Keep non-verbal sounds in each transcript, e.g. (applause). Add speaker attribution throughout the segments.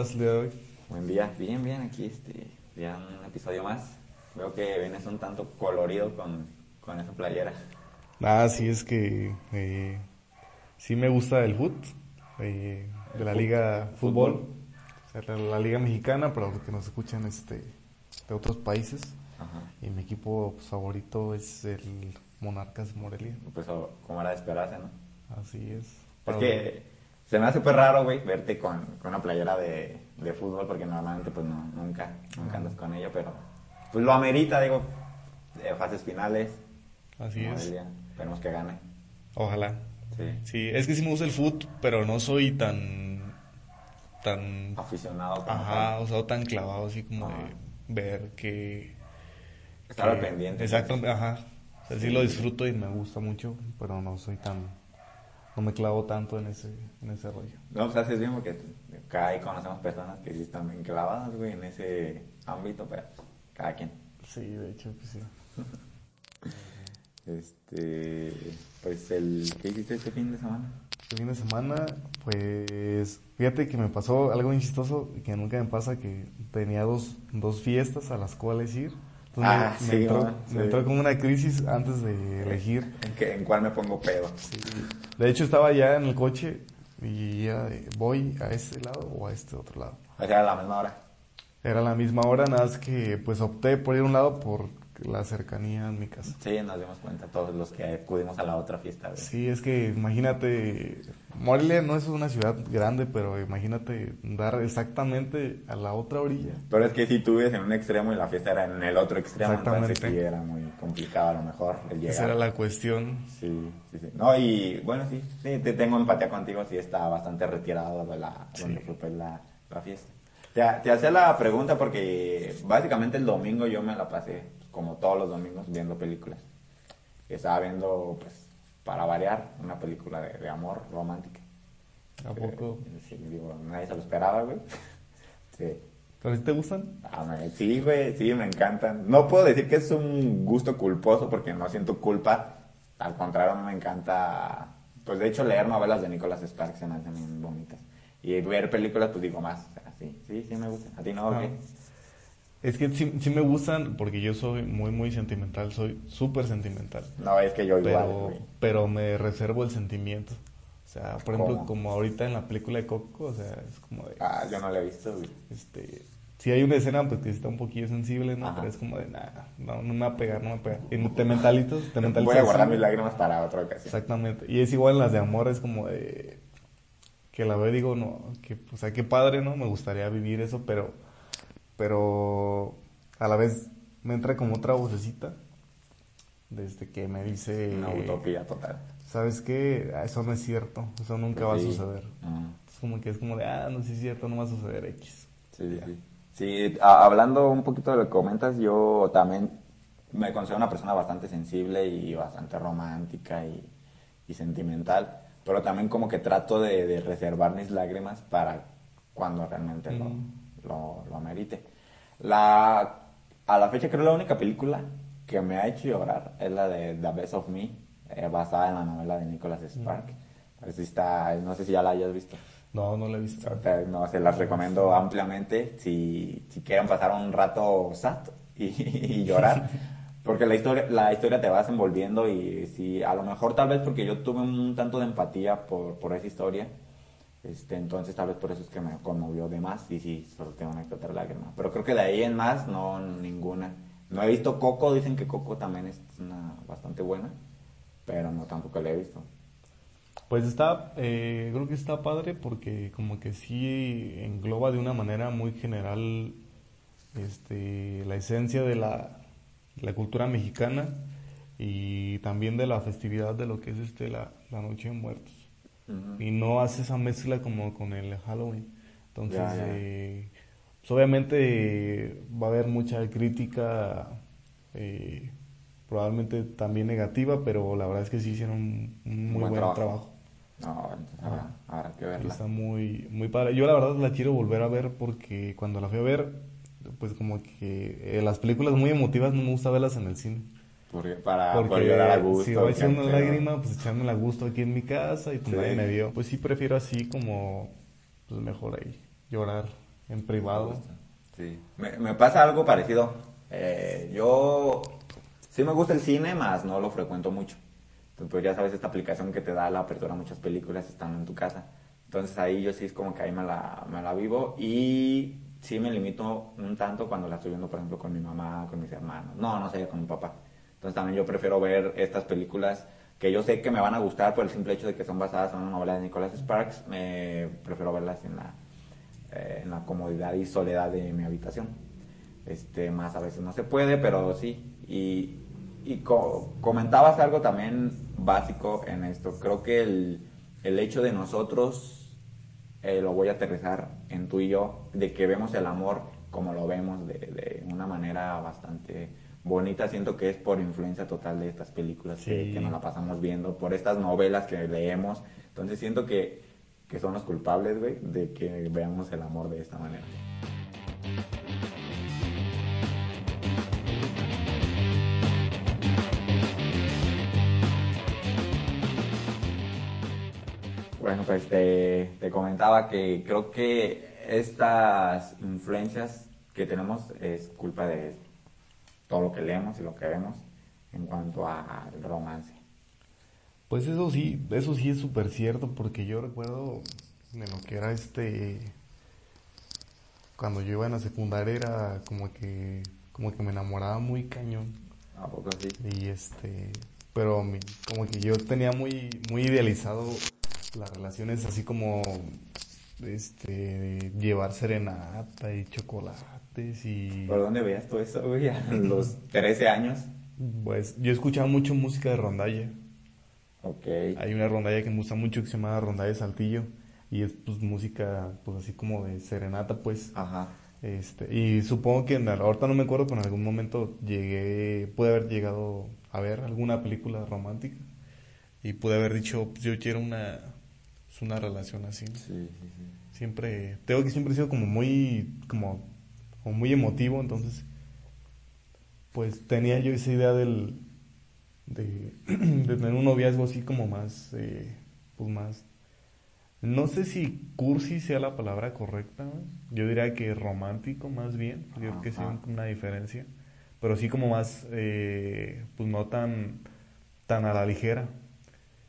Speaker 1: estás el día de hoy?
Speaker 2: Buen día, bien, bien, aquí este, ya un episodio más. Veo que vienes un tanto colorido con, con esa playera.
Speaker 1: Ah, sí, es que eh, sí me gusta el foot, eh, de la liga fútbol, o sea, la, la liga mexicana, pero que nos escuchan este, de otros países.
Speaker 2: Ajá.
Speaker 1: Y mi equipo pues, favorito es el Monarcas Morelia.
Speaker 2: Pues como era de esperarse, ¿no?
Speaker 1: Así es.
Speaker 2: Porque se me hace súper raro, güey, verte con, con una playera de, de fútbol, porque normalmente pues no, nunca, nunca andas con ello, pero pues lo amerita, digo, eh, fases finales.
Speaker 1: Así es.
Speaker 2: Esperemos que gane.
Speaker 1: Ojalá.
Speaker 2: Sí.
Speaker 1: Sí, es que sí me gusta el foot, pero no soy tan tan
Speaker 2: Aficionado.
Speaker 1: ajá, o sea, tan clavado así como
Speaker 2: Ajá.
Speaker 1: de ver que
Speaker 2: Estar
Speaker 1: que-
Speaker 2: pendiente.
Speaker 1: Exacto, ajá. O sea, sí lo disfruto y me gusta mucho, pero no soy tan no me clavo tanto en ese en ese rollo.
Speaker 2: No, pues haces bien porque acá ahí conocemos personas que sí están bien clavadas, güey, en ese ámbito, pero cada quien.
Speaker 1: Sí, de hecho pues sí. (laughs)
Speaker 2: Este, pues el, ¿qué hiciste este fin de semana?
Speaker 1: El fin de semana, pues fíjate que me pasó algo bien chistoso que nunca me pasa que tenía dos, dos fiestas a las cuales ir. Entonces
Speaker 2: Ah,
Speaker 1: me, me
Speaker 2: sí,
Speaker 1: entró,
Speaker 2: ¿no?
Speaker 1: me
Speaker 2: Sí.
Speaker 1: entró como una crisis antes de elegir.
Speaker 2: ¿En, qué, en cuál me pongo pedo?
Speaker 1: De hecho estaba ya en el coche y ya de, voy a este lado o a este otro lado.
Speaker 2: O sea, a la misma hora.
Speaker 1: Era la misma hora, nada más que pues opté por ir a un lado por la cercanía en mi casa.
Speaker 2: Sí, nos dimos cuenta todos los que acudimos a la otra fiesta, güey.
Speaker 1: Sí, es que imagínate, Morelia no es una ciudad grande, pero imagínate dar exactamente a la otra orilla.
Speaker 2: Pero es que si tú vives en un extremo y la fiesta era en el otro extremo, entonces sí era muy complicado a lo mejor el llegar.
Speaker 1: Esa era la cuestión.
Speaker 2: Sí, sí, sí. No, y bueno, sí, sí, te tengo empatía contigo, sí está bastante retirado de la, donde fue la, la fiesta. Te, te hacía la pregunta porque básicamente el domingo yo me la pasé, como todos los domingos, viendo películas. Estaba viendo, pues, para variar, una película de, de amor romántica.
Speaker 1: ¿A poco?
Speaker 2: Eh, sí, digo, nadie se lo esperaba, güey. (laughs) Sí.
Speaker 1: ¿Pero si te gustan?
Speaker 2: Ah, me- sí, güey, sí, me encantan. No puedo decir que es un gusto culposo porque no siento culpa. Al contrario, me encanta, pues de hecho, leer novelas de Nicholas Sparks se me hacen bien bonitas. Y ver películas, pues digo más. O sea, sí, sí, sí me gusta. ¿A ti no?
Speaker 1: Ah. Es que sí, sí me gustan porque yo soy muy, muy sentimental, soy súper sentimental.
Speaker 2: No, es que yo igual,
Speaker 1: Pero,
Speaker 2: güey.
Speaker 1: pero me reservo el sentimiento. O sea, por ejemplo,
Speaker 2: ¿Cómo?
Speaker 1: como ahorita en la película de Coco, o sea, es como de...
Speaker 2: Ah, yo no la he visto, güey.
Speaker 1: Este, si hay una escena pues que está un poquillo sensible, ¿no?
Speaker 2: Ajá.
Speaker 1: Pero es como de, nada, no, no me va a pegar, no me va a pegar. Y te mentalizas, te mentalizas.
Speaker 2: Voy a guardar mis lágrimas para otra ocasión.
Speaker 1: Exactamente. Y es igual en las de amor, es como de que la veo y digo, no, que, o sea, qué padre, ¿no? Me gustaría vivir eso, pero, pero a la vez me entra como otra vocecita desde que me dice,
Speaker 2: Una utopía total.
Speaker 1: ¿sabes qué? Ah, Eso no es cierto, eso nunca va a
Speaker 2: Sí.
Speaker 1: suceder.
Speaker 2: Mm.
Speaker 1: Es como que es como de, ah, no sí es cierto, no va a suceder X.
Speaker 2: Sí, sí. Sí, a- hablando un poquito de lo que comentas, yo también me considero una persona bastante sensible y bastante romántica y, y sentimental, pero también como que trato de, de reservar mis lágrimas para cuando realmente
Speaker 1: Mm.
Speaker 2: lo, lo amerite. La, a la fecha creo la única película que me ha hecho llorar es la de The Best of Me, eh, basada en la novela de Nicholas Spark. Pues sí está, no sé si ya la hayas visto.
Speaker 1: No, no lo he visto.
Speaker 2: O sea, No, se las recomiendo ampliamente si, si quieren pasar un rato sad y, (laughs) y llorar. (laughs) Porque la historia, la historia te va desenvolviendo y si a lo mejor tal vez porque yo tuve un tanto de empatía por, por esa historia, este, entonces tal vez por eso es que me conmovió de más y sí, solo tengo una que otra lágrima. Pero creo que de ahí en más, no, ninguna. No he visto Coco, dicen que Coco también es una bastante buena, pero no tampoco la he visto.
Speaker 1: Pues está, eh, creo que está padre porque como que sí engloba de una manera muy general este, la esencia de la, la cultura mexicana y también de la festividad de lo que es este la, la Noche de Muertos. Y no hace esa mezcla como con el Halloween. Entonces,
Speaker 2: Ya, ya.
Speaker 1: eh, pues obviamente va a haber mucha crítica, eh, probablemente también negativa, pero la verdad es que sí hicieron un, muy buen, trabajo.
Speaker 2: No, entonces habrá, habrá que verla.
Speaker 1: Está muy, muy padre. Yo la verdad la quiero volver a ver porque cuando la fui a ver, pues como que eh, las películas muy emotivas no me gusta verlas en el cine.
Speaker 2: Porque, para
Speaker 1: Porque
Speaker 2: poder llorar a gusto.
Speaker 1: si voy echar una lágrima, pues echándola a gusto aquí en mi casa y pues
Speaker 2: Sí.
Speaker 1: nadie me vio. Pues sí prefiero así como pues mejor ahí llorar en privado.
Speaker 2: Sí, me, me pasa algo parecido. Eh, yo sí me gusta el cine, más no lo frecuento mucho. Entonces, pues ya sabes, esta aplicación que te da la apertura a muchas películas están en tu casa. Entonces ahí yo sí es como que ahí me la, me la vivo y sí me limito un tanto cuando la estoy viendo, por ejemplo, con mi mamá, con mis hermanos. No, no sería con mi papá. Entonces también yo prefiero ver estas películas que yo sé que me van a gustar por el simple hecho de que son basadas en una novela de Nicholas Sparks. Me prefiero verlas en la, eh, en la comodidad y soledad de mi habitación. Este, más a veces no se puede, pero sí. Y, y comentabas algo también básico en esto. Creo que el, el hecho de nosotros, eh, lo voy a aterrizar en tú y yo, de que vemos el amor como lo vemos de, de una manera bastante bonita, siento que es por influencia total de estas películas que, nos la pasamos viendo, por estas novelas que leemos. Entonces siento que, que son los culpables, güey, de que veamos el amor de esta manera. Bueno, pues te, te, comentaba que creo que estas influencias que tenemos es culpa de todo lo que leemos y lo que vemos en cuanto al romance.
Speaker 1: Pues eso sí, eso sí es súper cierto porque yo recuerdo de lo que era este cuando yo iba en la secundaria era como que como que me enamoraba muy cañón.
Speaker 2: ¿A poco sí?
Speaker 1: Y este, pero como que yo tenía muy muy idealizado las relaciones así como este llevar serenata y chocolates y
Speaker 2: ¿Por dónde veías todo eso, güey? (laughs) A los 13 años.
Speaker 1: Pues yo escuchaba mucho música de rondalla.
Speaker 2: Ok.
Speaker 1: Hay una rondalla que me gusta mucho que se llama Rondalla de Saltillo y es pues música pues así como de serenata pues.
Speaker 2: Ajá.
Speaker 1: Este, y supongo que en, ahorita no me acuerdo, pero en algún momento llegué, pude haber llegado a ver alguna película romántica y pude haber dicho, pues yo quiero una, es una relación así.
Speaker 2: Sí, sí, sí.
Speaker 1: Siempre, tengo que siempre he sido como muy, como, como muy emotivo, entonces, pues tenía yo esa idea del, de, (clears throat) de tener un noviazgo así como más, eh, pues más, no sé si cursi sea la palabra correcta, yo diría que romántico más bien, yo creo que sí una diferencia, pero sí como más, eh, pues no tan, tan a la ligera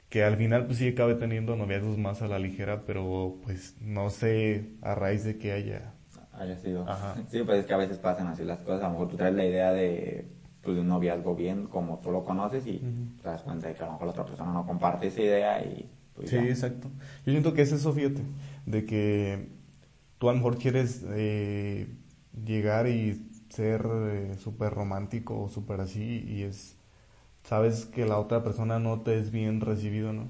Speaker 1: que al final pues sí acabe teniendo noviazgos más a la ligera, pero pues no sé a raíz de que haya...
Speaker 2: Haya sido. (laughs) Sí, pues es que a veces pasan así las cosas, a lo mejor tú traes la idea de, pues, de un noviazgo bien como tú lo conoces y te das cuenta de que a lo mejor la otra persona no comparte esa idea y... Pues,
Speaker 1: sí, exacto. Yo siento que es eso, fíjate, de que tú a lo mejor quieres eh, llegar y ser eh, súper romántico o súper así y es sabes que la otra persona no te es bien recibido, ¿no?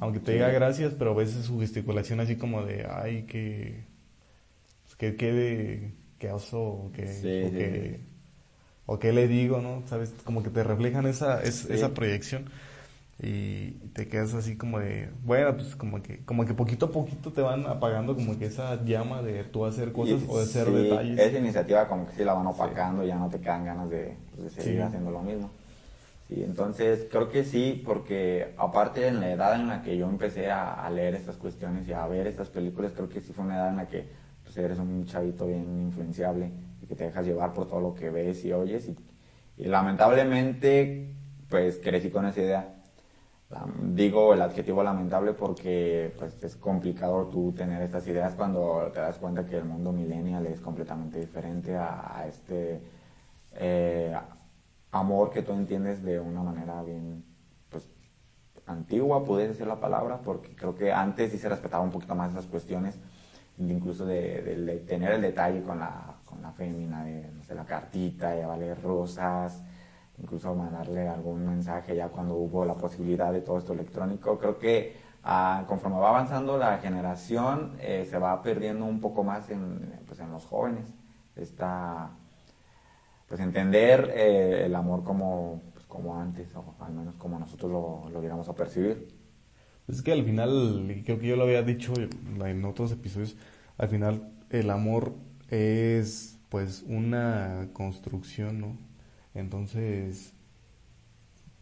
Speaker 1: Aunque te diga gracias, pero a veces su gesticulación así como de, ay, que, pues, que quede, que oso, o que, o, que, le digo, ¿no? Sabes, como que te reflejan esa, esa proyección y te quedas así como de, bueno, pues como que, como que poquito a poquito te van apagando como que esa llama de tú hacer cosas o de hacer detalles.
Speaker 2: Esa iniciativa como que sí la van opacando y ya no te quedan ganas de, pues, de seguir haciendo lo mismo. Sí, entonces creo que sí, porque aparte en la edad en la que yo empecé a, leer estas cuestiones y a ver estas películas, creo que sí fue una edad en la que pues, eres un chavito bien influenciable y que te dejas llevar por todo lo que ves y oyes. Y, lamentablemente, pues crecí con esa idea. digo el adjetivo lamentable porque pues, es complicado tú tener estas ideas cuando te das cuenta que el mundo millennial es completamente diferente a, este... Eh, amor que tú entiendes de una manera bien pues, antigua, puede decir la palabra, porque creo que antes sí se respetaba un poquito más esas cuestiones, incluso de, tener el detalle con la, con la fémina, de no sé, la cartita, llevarle rosas, incluso mandarle algún mensaje ya cuando hubo la posibilidad de todo esto electrónico. Creo que ah, conforme va avanzando la generación, eh, se va perdiendo un poco más en, pues, en los jóvenes esta pues entender eh, el amor como, pues, como antes, o al menos como nosotros lo, lo diéramos a percibir.
Speaker 1: Pues es que al final, creo que yo lo había dicho en otros episodios, al final el amor es pues una construcción, ¿no? Entonces,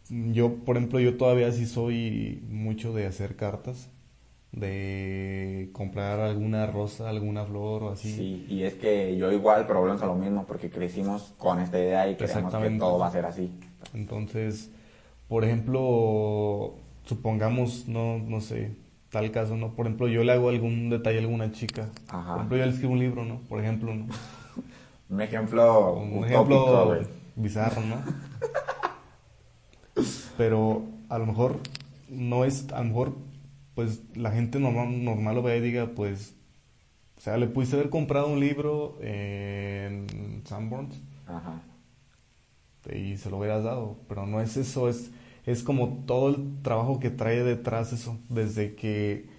Speaker 1: yo, por ejemplo, yo todavía sí soy mucho de hacer cartas de comprar alguna rosa, alguna flor o así.
Speaker 2: Sí, y es que yo igual, pero volvemos a lo mismo, porque crecimos con esta idea y creemos que todo va a ser así.
Speaker 1: Entonces, por ejemplo, supongamos, no, no sé, tal caso, ¿no? Por ejemplo, yo le hago algún detalle a alguna chica. Por ejemplo, yo le escribo un libro, ¿no? Por ejemplo, ¿no? (laughs)
Speaker 2: un ejemplo
Speaker 1: Un ejemplo bizarro, ¿no? (laughs) Pero a lo mejor no es, a lo mejor, pues la gente normal, normal lo ve y diga, pues, o sea, le pudiste haber comprado un libro en Sanborns Ajá. y se lo hubieras dado, pero no es eso, es, es como todo el trabajo que trae detrás eso, desde que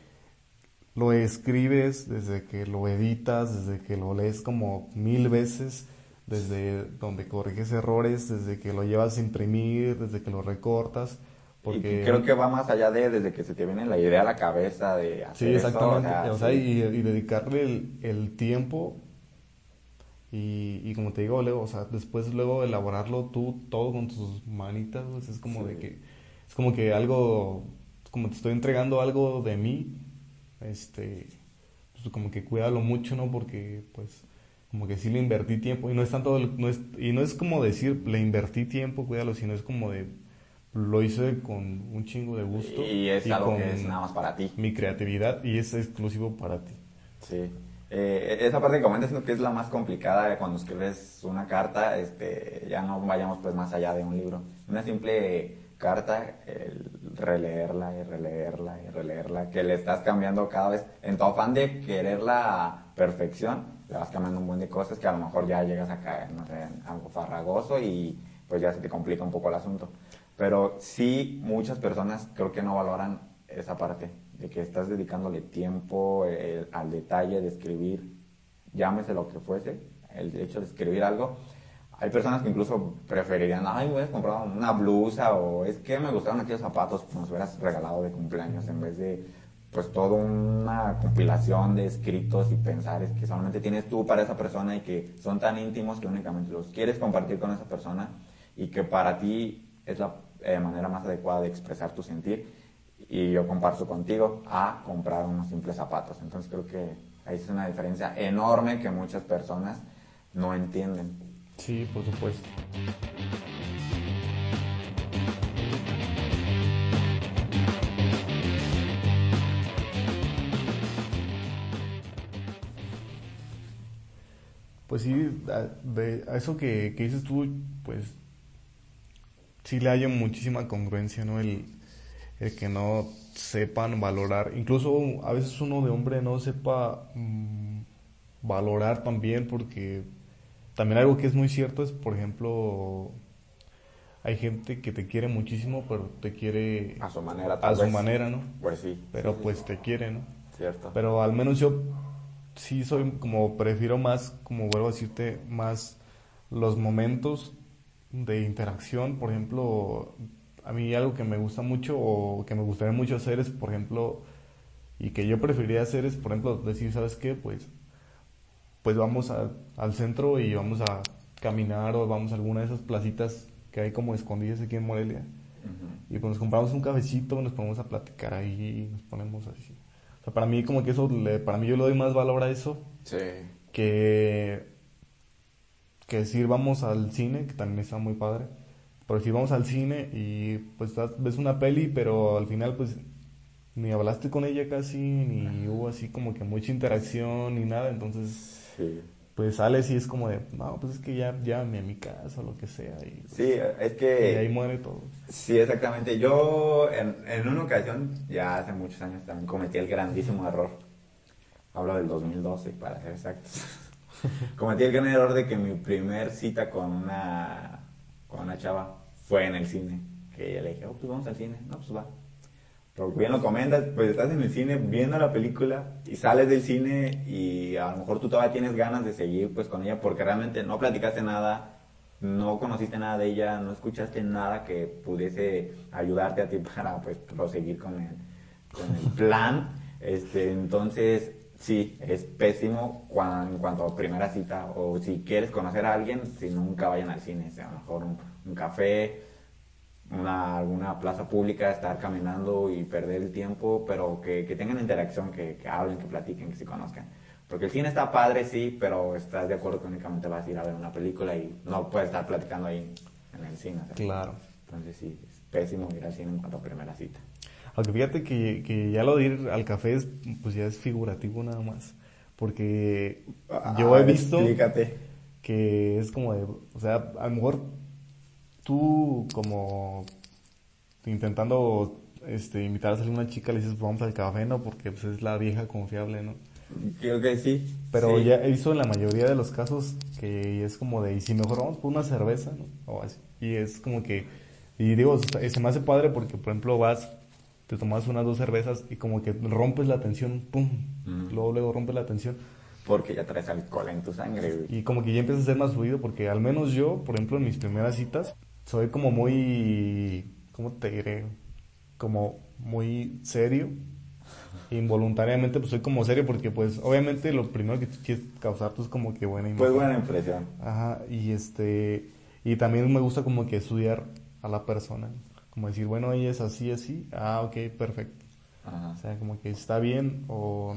Speaker 1: lo escribes, desde que lo editas, desde que lo lees como mil veces, desde donde corriges errores, desde que lo llevas a imprimir, desde que lo recortas.
Speaker 2: Porque... creo que va más allá de desde que se te viene la idea a la cabeza de hacer
Speaker 1: Sí, exactamente. o sea, y, dedicarle el, tiempo y, y, como te digo, luego, o sea, después luego elaborarlo tú todo con tus manitas, pues es como de que, es como que algo, como te estoy entregando algo de mí, este, pues como que cuídalo mucho, ¿no? Porque pues como que sí le invertí tiempo y no es tanto, no es, y no es como decir le invertí tiempo, cuídalo, sino es como de lo hice con un chingo de gusto.
Speaker 2: Y es algo que es nada más para ti.
Speaker 1: Mi creatividad y es exclusivo para ti.
Speaker 2: Sí. Eh, esa parte que comentas que es la más complicada cuando escribes una carta, este, ya no vayamos pues más allá de un libro. Una simple carta, el releerla y releerla y releerla, que le estás cambiando cada vez, en tu afán de quererla a perfección, le vas cambiando un buen de cosas que a lo mejor ya llegas a caer, no sé, en algo farragoso y pues ya se te complica un poco el asunto. Pero sí, muchas personas creo que no valoran esa parte, de que estás dedicándole tiempo al detalle de escribir, llámese lo que fuese, el hecho de escribir algo. Hay personas que incluso preferirían, ay, voy a comprar una blusa o es que me gustaron aquellos zapatos, como si hubieras regalado de cumpleaños, en vez de pues toda una compilación de escritos y pensares que solamente tienes tú para esa persona y que son tan íntimos que únicamente los quieres compartir con esa persona y que para ti es la eh, manera más adecuada de expresar tu sentir y yo comparto contigo a comprar unos simples zapatos. Entonces creo que ahí es una diferencia enorme que muchas personas no entienden.
Speaker 1: Sí, por supuesto. Pues sí, a, eso que, que dices tú, pues sí le hay muchísima congruencia, ¿no? El, que no sepan valorar, incluso a veces uno de hombre no sepa mm, valorar también, porque también algo que es muy cierto es, por ejemplo, hay gente que te quiere muchísimo, pero te quiere
Speaker 2: a su manera,
Speaker 1: a su manera, ¿no?
Speaker 2: Pues sí.
Speaker 1: Pero pues te quiere, ¿no?
Speaker 2: Cierto.
Speaker 1: Pero al menos yo sí soy como prefiero más, como vuelvo a decirte, más los momentos de interacción, por ejemplo, a mí algo que me gusta mucho o que me gustaría mucho hacer es, por ejemplo, y que yo preferiría hacer es, por ejemplo, decir, ¿sabes qué? Pues, pues vamos al centro y vamos a caminar o vamos a alguna de esas placitas que hay como escondidas aquí en Morelia. Y pues nos compramos un cafecito, nos ponemos a platicar ahí, nos ponemos así. O sea, para mí como que eso, para mí yo le doy más valor a eso.
Speaker 2: Sí.
Speaker 1: Que que decir vamos al cine, que también está muy padre. Pero si vamos al cine y pues ves una peli, pero al final pues ni hablaste con ella casi, ni hubo así como que mucha interacción ni nada, entonces pues sales y es como de, no, pues es que ya llámame a mi casa o lo que sea. Y,
Speaker 2: pues, sí, es que...
Speaker 1: Y ahí muere todo.
Speaker 2: Sí, exactamente. Yo en, en una ocasión, ya hace muchos años también cometí el grandísimo error. Hablo del 2012, para ser exactos (laughs) Cometí el gran error de que mi primer cita con una, con una chava fue en el cine. Que ella le dije, oh, pues vamos al cine. No, pues va. Pero bien lo comentas, pues estás en el cine viendo la película y sales del cine y a lo mejor tú todavía tienes ganas de seguir pues con ella porque realmente no platicaste nada, no conociste nada de ella, no escuchaste nada que pudiese ayudarte a ti para pues proseguir con el, con el (laughs) plan. Este, entonces, Sí, es pésimo cuando, en cuanto a primera cita o si quieres conocer a alguien, si nunca vayan al cine, sea mejor un, café, una, alguna plaza pública, estar caminando y perder el tiempo, pero que, que tengan interacción, que, que hablen, que platiquen, que se conozcan. Porque el cine está padre, sí, pero estás de acuerdo que únicamente vas a ir a ver una película y no puedes estar platicando ahí en el cine.
Speaker 1: Claro.
Speaker 2: Entonces sí, es pésimo ir al cine en cuanto a primera cita.
Speaker 1: Aunque fíjate que, que ya lo de ir al café es, pues ya es figurativo nada más. Porque yo
Speaker 2: Ah,
Speaker 1: he visto
Speaker 2: Explícate.
Speaker 1: que es como de, o sea, a lo mejor tú como intentando este, invitar a salir una chica le dices, "Pues vamos al café, ¿no? Porque pues es la vieja confiable, ¿no?
Speaker 2: Creo que sí.
Speaker 1: Pero
Speaker 2: Sí.
Speaker 1: ya he visto en la mayoría de los casos que es como de, y si mejor vamos por una cerveza, ¿no? O así. Y es como que, y digo, se me hace padre porque, por ejemplo, vas, te tomas unas dos cervezas y como que rompes la tensión, ¡pum!
Speaker 2: Mm.
Speaker 1: Luego, luego rompes la tensión.
Speaker 2: Porque ya traes alcohol en tu sangre, güey.
Speaker 1: Y como que ya empieza a ser más fluido porque al menos yo, por ejemplo, en mis primeras citas, soy como muy, ¿cómo te diré? Como muy serio. Involuntariamente pues soy como serio porque pues obviamente lo primero que tú quieres causar tú es como que buena imagen.
Speaker 2: Pues buena impresión.
Speaker 1: Ajá, y este, y también me gusta como que estudiar a la persona. Como decir, bueno, ella es así, así. Ah, ok, perfecto.
Speaker 2: Ajá.
Speaker 1: O sea, como que está bien o,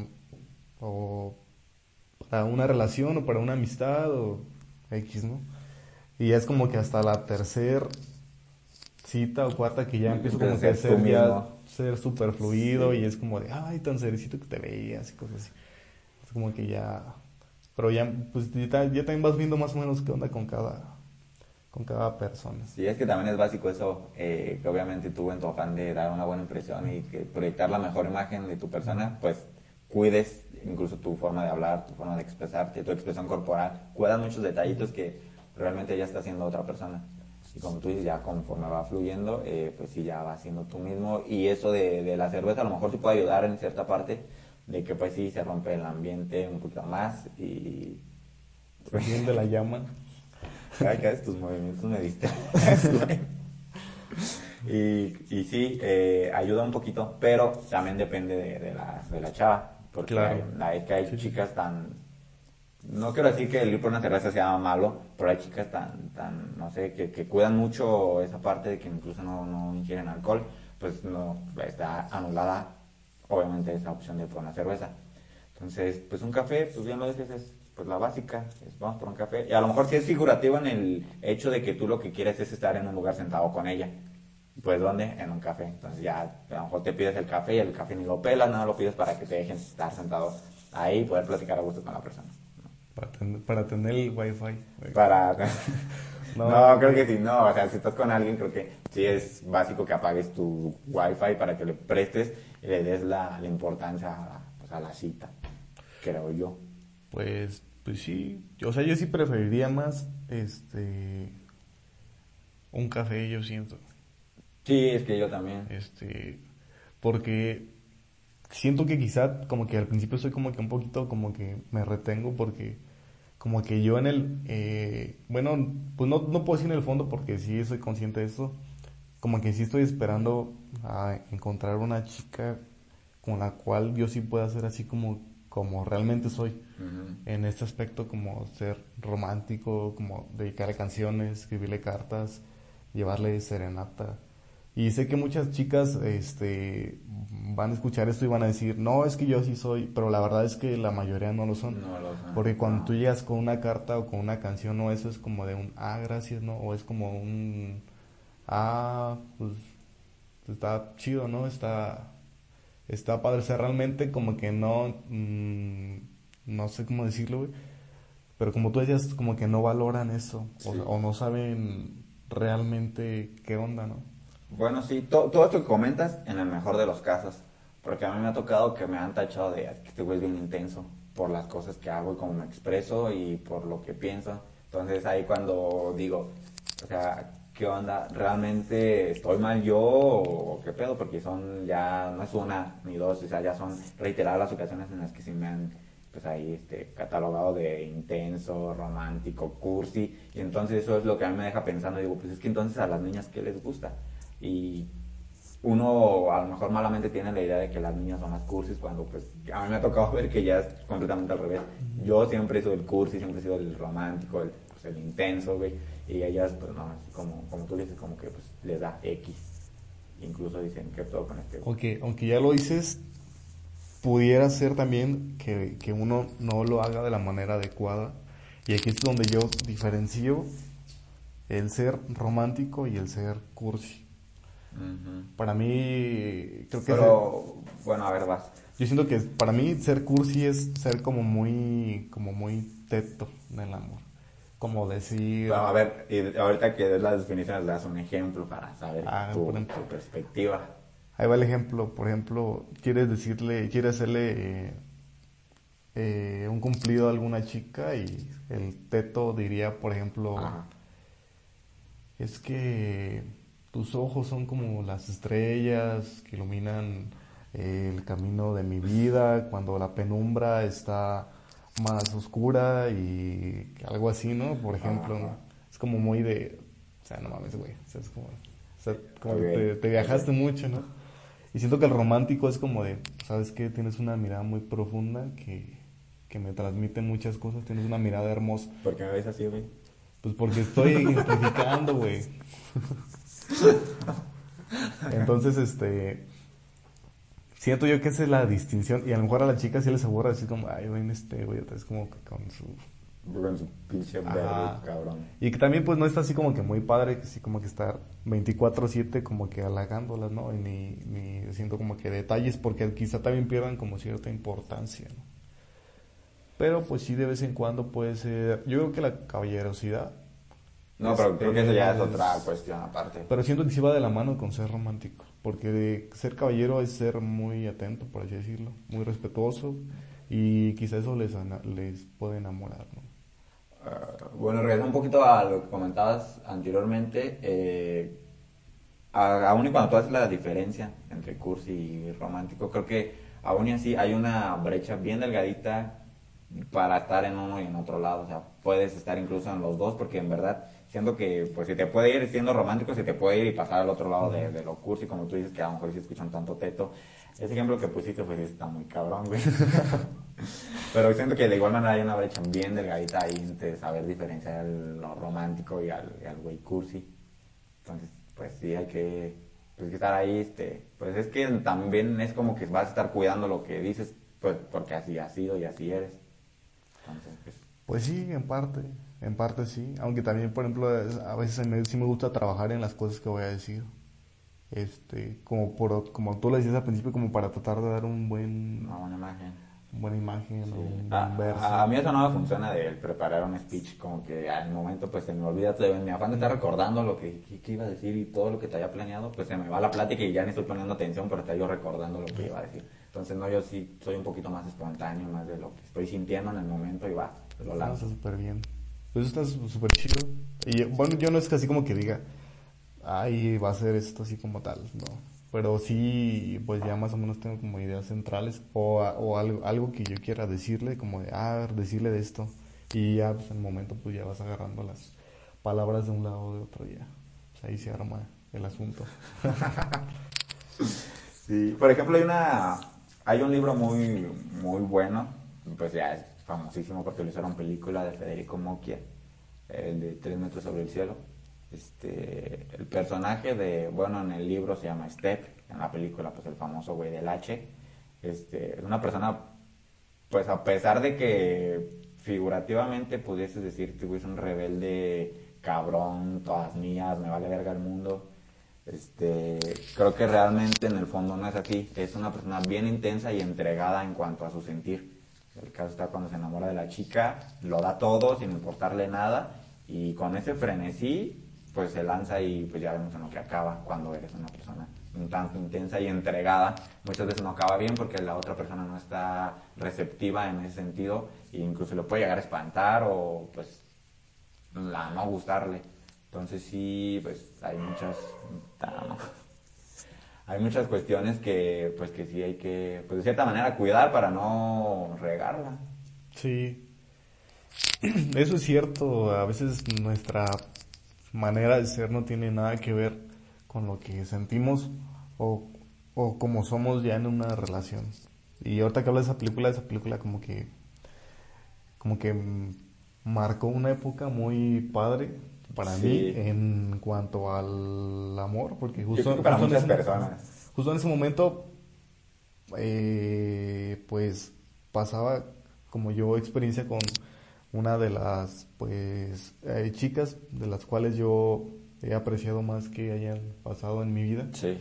Speaker 1: o para una relación o para una amistad o X, ¿no? Y es como que hasta la tercer cita o cuarta que ya empiezo como que a
Speaker 2: ser
Speaker 1: ya ser súper fluido
Speaker 2: Sí.
Speaker 1: y es como de, ay, tan cerecito que te veías y cosas así. Es como que ya, pero ya, pues ya, ya también vas viendo más o menos qué onda con cada, con cada persona.
Speaker 2: Sí, es que también es básico eso, eh, que obviamente tú en tu afán de dar una buena impresión y que proyectar la mejor imagen de tu persona, pues cuides incluso tu forma de hablar, tu forma de expresarte, tu expresión corporal, cuidas muchos detallitos que realmente ya está haciendo otra persona. Y como tú dices, ya conforme va fluyendo, eh, pues sí, ya va siendo tú mismo. Y eso de, de la cerveza a lo mejor te puede ayudar en cierta parte, de que pues sí, se rompe el ambiente un poquito más y...
Speaker 1: Bien de la llama.
Speaker 2: Ay, que tus movimientos me distraen, (laughs) güey. y, y sí, eh, ayuda un poquito, pero también depende de, de la, de la chava. Porque
Speaker 1: Claro.
Speaker 2: hay, hay que hay chicas tan... No quiero decir que el ir por una cerveza sea malo, pero hay chicas tan, tan no sé, que, que cuidan mucho esa parte de que incluso no, no ingieren alcohol, pues no, está anulada, obviamente, esa opción de ir por una cerveza. Entonces, pues un café, pues bien lo dices, es pues la básica, es vamos por un café. Y a lo mejor sí es figurativo en el hecho de que tú lo que quieres es estar en un lugar sentado con ella. Pues ¿dónde? En un café. Entonces ya a lo mejor te pides el café y el café ni lo pelas, nada lo pides para que te dejen estar sentado ahí y poder platicar a gusto con la persona.
Speaker 1: Para, ten- para tener el wifi.
Speaker 2: Para... (laughs)
Speaker 1: No. (laughs)
Speaker 2: No, creo que sí, no, o sea, si estás con alguien, creo que sí es básico que apagues tu wifi para que le prestes y le des la, la importancia a, pues, a la cita, creo yo.
Speaker 1: Pues, pues sí. O sea, yo sí preferiría más este un café, yo siento.
Speaker 2: Sí, es que yo también.
Speaker 1: Este, porque siento que quizá como que al principio soy como que un poquito como que me retengo porque como que yo en el, eh, bueno, pues no, no puedo decir en el fondo porque sí soy consciente de eso, como que sí estoy esperando a encontrar una chica con la cual yo sí pueda ser así como, como realmente soy
Speaker 2: Ujú.
Speaker 1: en este aspecto como ser romántico, como dedicarle canciones, escribirle cartas, llevarle serenata. Y sé que muchas chicas este, van a escuchar esto y van a decir, no, es que yo así soy, pero la verdad es que la mayoría no lo son.
Speaker 2: No lo son.
Speaker 1: Porque cuando
Speaker 2: No.
Speaker 1: tú llegas con una carta o con una canción, no, eso es como de un, ah, gracias, ¿no? O es como un, ah, pues está chido, ¿no? Está, está padre. O sea, realmente como que no, mm, no sé cómo decirlo, güey. Pero como tú decías, como que no valoran eso. O,
Speaker 2: Sí.
Speaker 1: o no saben realmente qué onda, ¿no?
Speaker 2: Bueno, sí, to- todo esto que comentas en el mejor de los casos. Porque a mí me ha tocado que me han tachado de "Es que este güey es bien intenso por las cosas que hago y cómo me expreso y por lo que pienso. Entonces ahí cuando digo, o sea, ¿qué onda? ¿Realmente estoy mal yo o qué pedo? Porque son ya, no es una ni dos, o sea, ya son reiteradas las ocasiones en las que sí me han pues ahí este, catalogado de intenso, romántico, cursi, y entonces eso es lo que a mí me deja pensando, digo, pues es que entonces a las niñas, ¿qué les gusta? Y uno a lo mejor malamente tiene la idea de que las niñas son más cursis cuando pues a mí me ha tocado (laughs) ver que ya es completamente al revés. Yo siempre he sido el cursi, siempre he sido el romántico, el, pues, el intenso, güey. Y ellas, pues no, así como, como tú dices, como que pues les da X. Incluso dicen que todo con este.
Speaker 1: Aunque, aunque ya lo dices, pudiera ser también que, que uno no lo haga de la manera adecuada. Y aquí es donde yo diferencio el ser romántico y el ser cursi.
Speaker 2: Ujú.
Speaker 1: Para mí, creo que
Speaker 2: Pero, bueno, a ver, vas.
Speaker 1: yo siento que para mí ser cursi es ser como muy, como muy teto en el amor. Como decir,
Speaker 2: Bueno, a ver, y ahorita que des las definiciones, le das un ejemplo para saber
Speaker 1: Ah,
Speaker 2: tu,
Speaker 1: ejemplo.
Speaker 2: tu perspectiva.
Speaker 1: ahí va el ejemplo, por ejemplo, quieres decirle, quieres hacerle eh, eh, un cumplido a alguna chica y el teto diría, por ejemplo,
Speaker 2: Ajá.
Speaker 1: es que tus ojos son como las estrellas que iluminan eh, el camino de mi vida cuando la penumbra está más oscura y algo así, ¿no? Por ejemplo, es como muy de, o sea, no mames, güey, o sea, es como, o sea, como te viajaste mucho, ¿no? Y siento que el romántico es como de, ¿sabes qué? Tienes una mirada muy profunda que, que me transmite muchas cosas, tienes una mirada hermosa.
Speaker 2: ¿Por qué me ves así, güey?
Speaker 1: Pues porque estoy (laughs) identificando, güey. (laughs) Entonces, este. Siento yo que esa es la distinción. Y a lo mejor a la chica sí les aburre así como, ay, ven este, güey, otra vez como que con su.
Speaker 2: Con su pinche cabrón.
Speaker 1: Y que también, pues no está así como que muy padre, que sí como que estar 24-7 como que halagándolas, ¿no? Y ni, ni siento como que detalles, porque quizá también pierdan como cierta importancia, ¿no? Pero pues sí, de vez en cuando puede ser. Yo creo que la caballerosidad
Speaker 2: No, pero creo que eso ya
Speaker 1: es
Speaker 2: otra cuestión aparte.
Speaker 1: Pero siento que sí va de la mano con ser romántico, porque de ser caballero es ser muy atento, por así decirlo, muy respetuoso, y quizá eso les, les puede enamorar, ¿no?
Speaker 2: Ah, bueno, regresando un poquito a lo que comentabas anteriormente, eh, aún y cuando tú haces la diferencia entre cursi y romántico, creo que aún y así hay una brecha bien delgadita para estar en uno y en otro lado. O sea, puedes estar incluso en los dos, porque en verdad siento que, pues, si te puede ir siendo romántico, si te puede ir y pasar al otro lado de, de lo cursi, como tú dices, que a lo mejor si escuchan tanto teto. Ese ejemplo que pusiste, pues, está muy cabrón, güey. (laughs) Pero siento que de igual manera hay una brecha bien delgadita ahí entre saber diferenciar lo romántico y al, y al güey cursi. Entonces, pues sí, hay que, pues, que estar ahí, este, pues es que también es como que vas a estar cuidando lo que dices, pues porque así has sido y así eres. Entonces, pues,
Speaker 1: Pues sí, en parte, en parte sí, aunque también, por ejemplo, a veces a mí sí me gusta trabajar en las cosas que voy a decir, este, como por, como tú le decías al principio, como para tratar de dar un buen,
Speaker 2: una buena imagen.
Speaker 1: buena imagen,
Speaker 2: Sí.
Speaker 1: un buen
Speaker 2: A,
Speaker 1: verso.
Speaker 2: a- a mí eso no me funciona de preparar un speech, como que al momento pues se me olvida, mi afán de estar recordando lo que, que- que iba a decir y todo lo que te había planeado, pues se me va la plática y ya ni estoy poniendo atención, pero está yo recordando lo que iba a decir. Entonces no, yo sí soy un poquito más espontáneo, más de lo que estoy sintiendo en el momento y va, lo
Speaker 1: Ah,
Speaker 2: lanzo.
Speaker 1: súper bien. Pues está súper chido. Y bueno, yo no es casi como que diga, ay, va a ser esto así como tal, no. Pero sí, pues ya más o menos tengo como ideas centrales o, o algo, algo que yo quiera decirle, como de, ah, decirle de esto. Y ya, pues en el momento, pues ya vas agarrando las palabras de un lado o de otro ya. Pues ahí se arma el asunto. (laughs)
Speaker 2: Sí, por ejemplo, hay una hay un libro muy muy bueno, pues ya es famosísimo porque lo hicieron película de Federico Mocchia, el de Tres metros sobre el cielo. Este, el personaje de, bueno, en el libro se llama Step, en la película, pues el famoso güey del H. Este, es una persona, pues a pesar de que figurativamente pudieses decir que es un rebelde cabrón, todas mías, me vale verga el mundo. Este, creo que realmente en el fondo no es así. Es una persona bien intensa y entregada en cuanto a su sentir. El caso está cuando se enamora de la chica, lo da todo sin importarle nada y con ese frenesí pues se lanza y pues ya vemos en lo que acaba cuando eres una persona tanto intensa y entregada. Muchas veces no acaba bien porque la otra persona no está receptiva en ese sentido e incluso le puede llegar a espantar o pues a no gustarle. Entonces sí, pues hay muchas hay muchas cuestiones que pues que sí hay que pues de cierta manera cuidar para no regarla.
Speaker 1: Sí, (clears throat) eso es cierto. A veces nuestra manera de ser no tiene nada que ver con lo que sentimos o, o como somos ya en una relación. Y ahorita que hablo de esa película, esa película como que como que marcó una época muy padre para
Speaker 2: Sí.
Speaker 1: mí en cuanto al amor, porque justo,
Speaker 2: para
Speaker 1: justo en
Speaker 2: muchas
Speaker 1: ese-
Speaker 2: personas.
Speaker 1: justo en ese momento, eh, pues pasaba como yo experiencia con una de las pues eh, chicas de las cuales yo he apreciado más que hayan pasado en mi vida.
Speaker 2: Sí.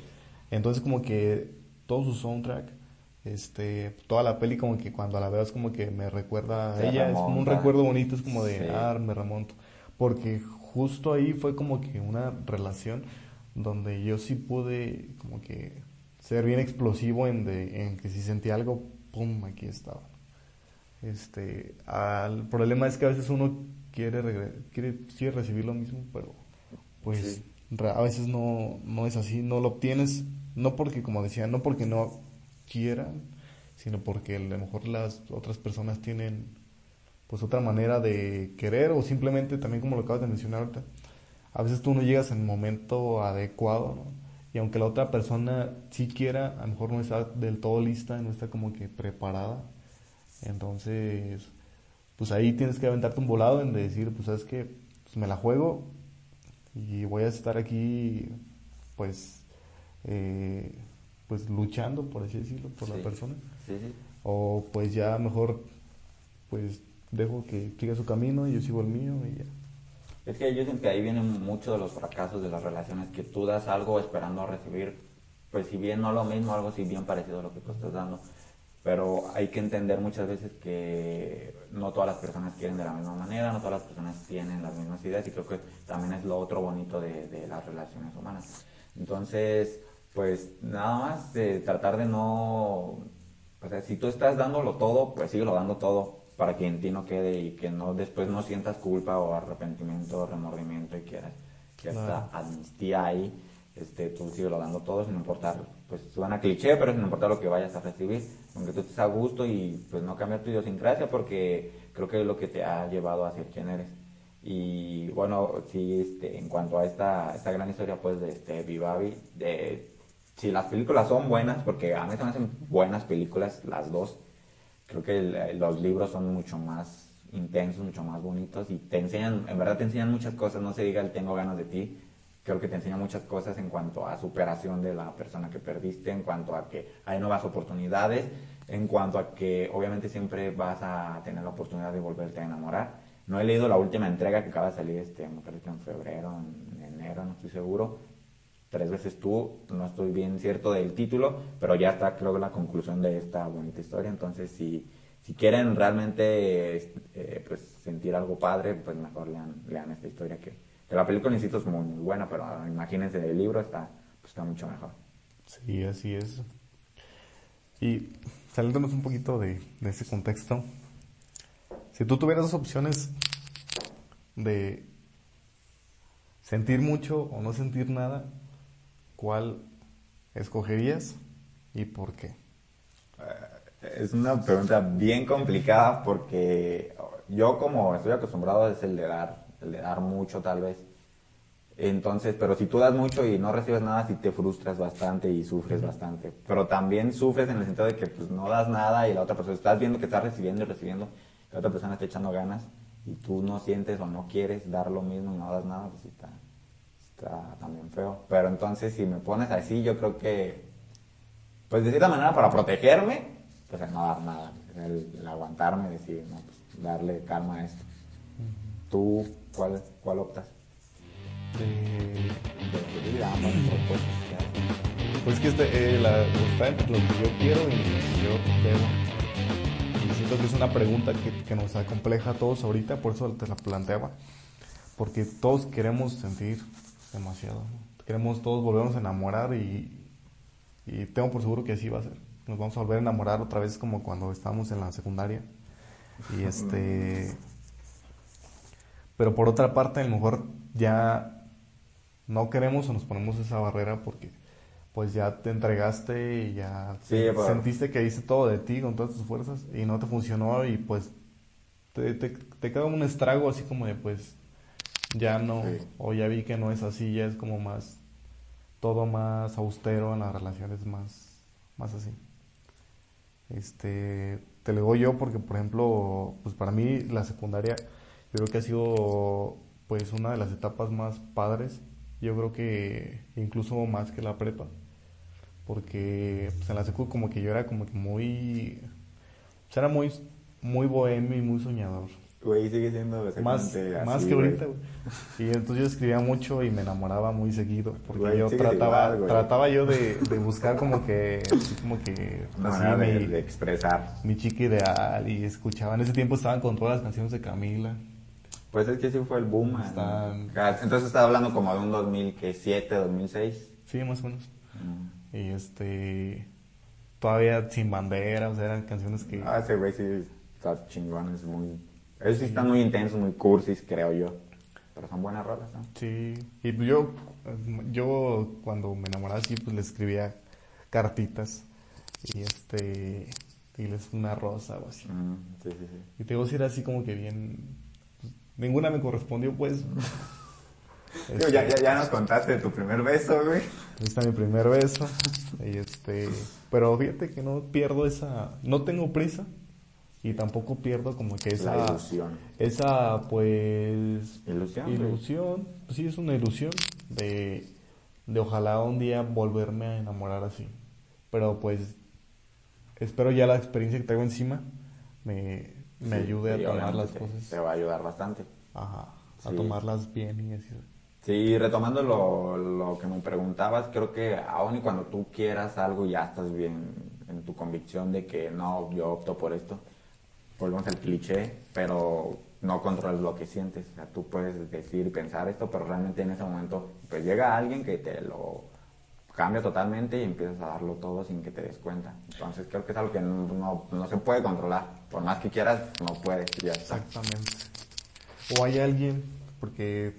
Speaker 1: Entonces como que todo su soundtrack, este, toda la peli como que cuando la veo es como que me recuerda a ella, es como un
Speaker 2: remonta.
Speaker 1: recuerdo bonito, es como de,
Speaker 2: Sí.
Speaker 1: ah, me remonto. Porque justo ahí fue como que una relación donde yo sí pude como que ser bien explosivo en, de, en que si sentía algo, pum, aquí estaba. Este, al, el problema es que a veces uno quiere, regre- quiere, quiere recibir lo mismo, pero pues
Speaker 2: Sí.
Speaker 1: a veces no, no es así, no lo obtienes, no porque, como decía, no porque no quieran, sino porque a lo mejor las otras personas tienen pues otra manera de querer o simplemente también como lo acabas de mencionar ahorita, a veces tú no llegas en el momento adecuado, ¿no? Y aunque la otra persona sí quiera, a lo mejor no está del todo lista, no está como que preparada. Entonces, pues ahí tienes que aventarte un volado en decir, pues sabes que pues me la juego y voy a estar aquí, pues, eh, pues luchando, por así decirlo, por
Speaker 2: Sí.
Speaker 1: la persona.
Speaker 2: Sí, sí.
Speaker 1: O pues ya mejor, pues dejo que siga su camino y yo sigo el mío y ya.
Speaker 2: Es que yo siento que ahí vienen muchos de los fracasos de las relaciones, que tú das algo esperando recibir, pues si bien no lo mismo, algo si bien parecido a lo que tú estás dando, pero hay que entender muchas veces que no todas las personas quieren de la misma manera, no todas las personas tienen las mismas ideas y creo que también es lo otro bonito de, de las relaciones humanas. Entonces, pues nada más de tratar de no, o sea, si tú estás dándolo todo, pues síguelo dando todo para que en ti no quede y que no después no sientas culpa o arrepentimiento o remordimiento y quieras que
Speaker 1: Claro.
Speaker 2: hasta amnistía ahí, este, tú síguelo dando todo sin importar, pues suena cliché, pero sin importar lo que vayas a recibir, aunque tú estés a gusto y pues no cambiar tu idiosincrasia porque creo que es lo que te ha llevado a ser quien eres. Y bueno, sí, este, en cuanto a esta, esta gran historia pues de este Vivavi, de si las películas son buenas, porque a mí se me hacen buenas películas las dos, creo que el- los libros son mucho más intensos, mucho más bonitos y te enseñan, en verdad te enseñan muchas cosas, no se diga el tengo ganas de ti, creo que te enseña muchas cosas en cuanto a superación de la persona que perdiste, en cuanto a que hay nuevas oportunidades, en cuanto a que obviamente siempre vas a tener la oportunidad de volverte a enamorar. No he leído la última entrega que acaba de salir, este, me parece que en febrero, en enero, no estoy seguro. Tres veces tú, no estoy bien cierto del título, pero ya está creo la conclusión de esta bonita historia. Entonces, si, si quieren realmente eh, pues, sentir algo padre, pues mejor lean, lean esta historia que, que la película, insisto, es muy, muy buena, pero imagínense el libro, está, pues, está mucho mejor.
Speaker 1: Sí, así es. Y saliéndonos un poquito de, de ese contexto, si tú tuvieras dos opciones de sentir mucho o no sentir nada, ¿cuál escogerías y por qué?
Speaker 2: Es una pregunta bien complicada porque yo como estoy acostumbrado es el de dar, el de dar mucho tal vez. Entonces, pero si tú das mucho y no recibes nada, sí te frustras bastante y sufres bastante. Pero también sufres en el sentido de que pues no das nada y la otra persona, estás viendo que estás recibiendo y recibiendo, la otra persona está echando ganas y tú no sientes o no quieres dar lo mismo y no das nada, pues está, está también feo. Pero entonces si me pones así, yo creo que pues de cierta manera para protegerme, pues el no dar nada, el, el aguantarme, decir, no, pues darle calma a esto. ¿Tú cuál, cuál optas?
Speaker 1: De-
Speaker 2: De tu vida, ambas propuestas que haces.
Speaker 1: Pues que este, eh, la, está entre lo que yo quiero y lo que yo debo. Y siento que es una pregunta que, que nos acompleja a todos ahorita, por eso te la planteaba. Porque todos queremos sentir demasiado. Queremos todos volvernos a enamorar y, y tengo por seguro que así va a ser. Nos vamos a volver a enamorar otra vez como cuando estábamos en la secundaria. Y (laughs) este... Pero por otra parte, a lo mejor ya no queremos o nos ponemos esa barrera porque pues ya te entregaste y ya
Speaker 2: Sí,
Speaker 1: se-
Speaker 2: pero-
Speaker 1: sentiste que hice todo de ti con todas tus fuerzas y no te funcionó y pues te, te, te queda un estrago así como de pues ya no,
Speaker 2: Sí.
Speaker 1: o ya vi que no es así, ya es como más, todo más austero en las relaciones más, más así. Este, te lo digo yo porque, por ejemplo, pues para mí la secundaria yo creo que ha sido pues una de las etapas más padres. Yo creo que incluso más que la prepa. Porque pues en la secu como que yo era como que muy... O sea, era muy, muy bohemio y muy soñador.
Speaker 2: Güey, sigue siendo
Speaker 1: Más,
Speaker 2: así,
Speaker 1: más que
Speaker 2: güey.
Speaker 1: ahorita, güey. Y entonces yo escribía mucho y me enamoraba muy seguido. Porque
Speaker 2: Güey,
Speaker 1: yo trataba,
Speaker 2: igual,
Speaker 1: trataba yo de, de buscar como que, así como que, (laughs) así
Speaker 2: de,
Speaker 1: mi,
Speaker 2: de expresar.
Speaker 1: mi chica ideal y escuchaba. En ese tiempo estaban con todas las canciones de Camila.
Speaker 2: Pues es que sí fue el boom.
Speaker 1: Están-
Speaker 2: Entonces estás hablando como de un 2007, 2006.
Speaker 1: Sí, más o menos.
Speaker 2: Mm.
Speaker 1: Y este, todavía sin bandera, o sea, eran canciones que...
Speaker 2: Ah, ese güey sí está chingón, es muy... Ellos sí están muy intensos, muy cursis, creo yo. Pero son buenas rolas, ¿no?
Speaker 1: Sí, y pues yo, yo cuando me enamoraba así, pues le escribía cartitas y este, y les una rosa o así.
Speaker 2: Mm, sí, sí, sí.
Speaker 1: Y te digo, si era así como que bien, pues, ninguna me correspondió, pues. (laughs)
Speaker 2: Ya, ya, ya nos contaste de tu primer beso, güey.
Speaker 1: Ahí está mi primer beso. Y este, pero fíjate que no pierdo esa, no tengo prisa y tampoco pierdo como que esa,
Speaker 2: La ilusión.
Speaker 1: esa pues
Speaker 2: Ilusión,
Speaker 1: pues sí es una ilusión de, de ojalá un día volverme a enamorar así. Pero pues espero ya la experiencia que tengo encima me, me
Speaker 2: Sí,
Speaker 1: ayude
Speaker 2: sí,
Speaker 1: a tomar las
Speaker 2: te-
Speaker 1: cosas,
Speaker 2: Te va a ayudar bastante.
Speaker 1: ajá, a
Speaker 2: Sí.
Speaker 1: tomarlas bien y así.
Speaker 2: Sí, retomando lo, lo que me preguntabas, creo que aun y cuando tú quieras algo ya estás bien en tu convicción de que no, yo opto por esto. Volvemos al cliché, pero no controlas lo que sientes. O sea, tú puedes decir y pensar esto, pero realmente en ese momento pues llega alguien que te lo cambia totalmente y empiezas a darlo todo sin que te des cuenta. Entonces creo que es algo que no, no- no se puede controlar. Por más que quieras, no puedes. Ya está.
Speaker 1: Exactamente. O hay alguien, porque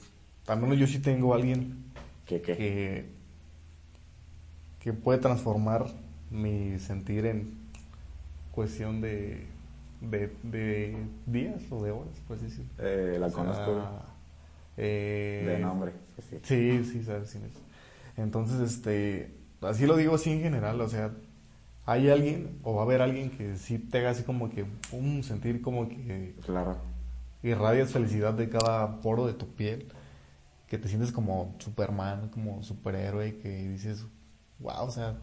Speaker 1: al menos yo sí tengo alguien
Speaker 2: ¿Qué, qué?
Speaker 1: que, que puede transformar mi sentir en cuestión de, de, de días o de horas, pues decir.
Speaker 2: Eh, la
Speaker 1: O sea,
Speaker 2: conozco
Speaker 1: eh,
Speaker 2: de nombre. sí.
Speaker 1: Sí, sí, sabes quién es. Entonces, este, así lo digo así en general, o sea, hay alguien o va a haber alguien que sí te haga así como que, pum, sentir como que
Speaker 2: Claro.
Speaker 1: irradias felicidad de cada poro de tu piel, que te sientes como Superman, como superhéroe, que dices, wow, o sea,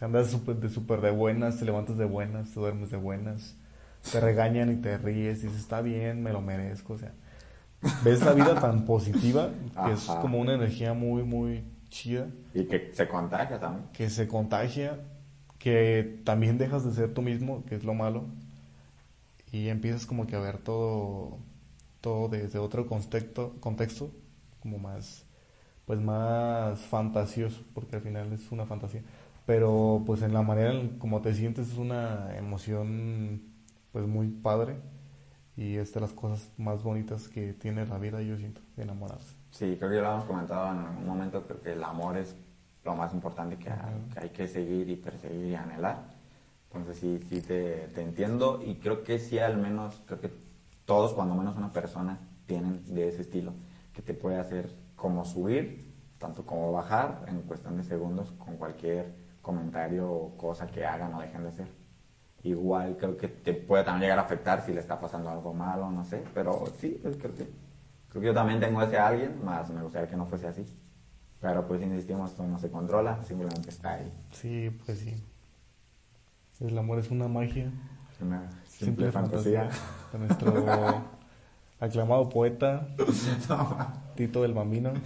Speaker 1: te andas súper de súper de buenas, te levantas de buenas, te duermes de buenas, te regañan y te ríes, dices, está bien, me lo merezco, o sea, ves la vida tan positiva, que es
Speaker 2: Ajá.
Speaker 1: como una energía muy, muy chida,
Speaker 2: Y que se contagia también.
Speaker 1: que se contagia, que también dejas de ser tú mismo, que es lo malo, y empiezas como que a ver todo, todo desde otro contexto, contexto, como más, pues más fantasioso, porque al final es una fantasía, pero pues en la manera en como te sientes es una emoción pues muy padre y es de las cosas más bonitas que tiene la vida, yo siento, enamorarse.
Speaker 2: Sí, creo que ya lo hemos comentado en algún momento, creo que el amor es lo más importante que, hay, que hay que seguir y perseguir y anhelar. Entonces sí, sí te, te entiendo y creo que sí al menos, creo que todos, cuando menos una persona, tienen de ese estilo, que te puede hacer como subir, tanto como bajar en cuestión de segundos con cualquier comentario o cosa que hagan o dejen de hacer. Igual creo que te puede también llegar a afectar si le está pasando algo malo, no sé, pero sí, pues creo que, creo que yo también tengo ese alguien, más me gustaría que no fuese así. Pero pues insistimos, esto no se controla, simplemente está ahí.
Speaker 1: Sí, pues sí. El amor es una magia.
Speaker 2: Una simple, fantasía.
Speaker 1: nuestro (laughs) aclamado poeta (laughs) Tito del Bambino. (laughs)